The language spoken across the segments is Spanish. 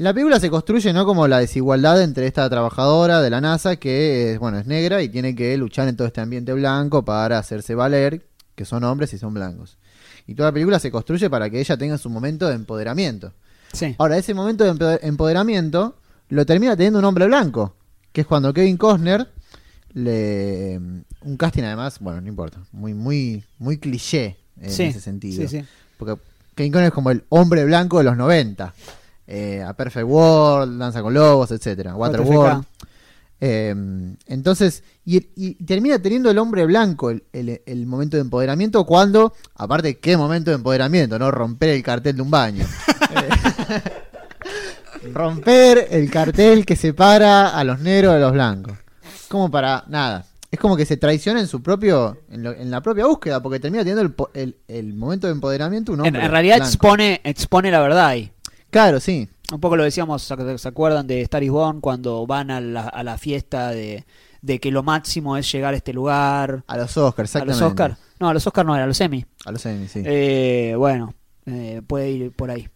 La película se construye no como la desigualdad entre esta trabajadora de la NASA que es, bueno, es negra y tiene que luchar en todo este ambiente blanco para hacerse valer, que son hombres y son blancos. Y toda la película se construye para que ella tenga su momento de empoderamiento. Sí. Ahora, ese momento de empoderamiento lo termina teniendo un hombre blanco, que es cuando Kevin Costner le un casting además, bueno, no importa, muy muy muy cliché en Sí, ese sentido. Sí, sí. Porque Kevin Costner es como el hombre blanco de los 90. Eh, a Perfect World, Danza con Lobos, etcétera, Waterworld. Eh, entonces, y, y termina teniendo el hombre blanco el, el- el momento de empoderamiento cuando, aparte, ¿qué momento de empoderamiento? ¿No? Romper el cartel de un baño. Eh, Romper el cartel que separa a los negros de los blancos. Como para, nada. Es como que se traiciona en su propio, en, lo- en la propia búsqueda, porque termina teniendo el, el- el momento de empoderamiento un En, hombre en realidad blanco. expone, expone la verdad ahí. Claro, sí. Un poco lo decíamos, ¿se se acuerdan de Star is Born cuando van a la, a la fiesta de, de que lo máximo es llegar a este lugar? A los Oscars, A exactamente. los Oscar. No, a los Oscar no era, a los Emmy. A los Emmy, sí. Eh, bueno, eh, puede ir por ahí.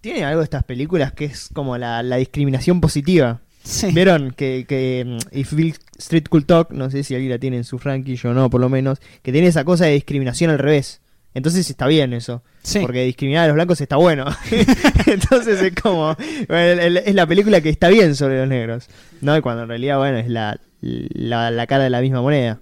Tiene algo de estas películas que es como la, la discriminación positiva. Sí. ¿Vieron? Que, que mm, If Bill Street Cool Talk, no sé si alguien la tiene en su ranking o no, por lo menos, que tiene esa cosa de discriminación al revés. Entonces está bien eso. Sí. Porque discriminar a los blancos está bueno. Entonces es como. bueno, es la película que está bien sobre los negros. ¿No? Y cuando en realidad, bueno, es la, la, la cara de la misma moneda.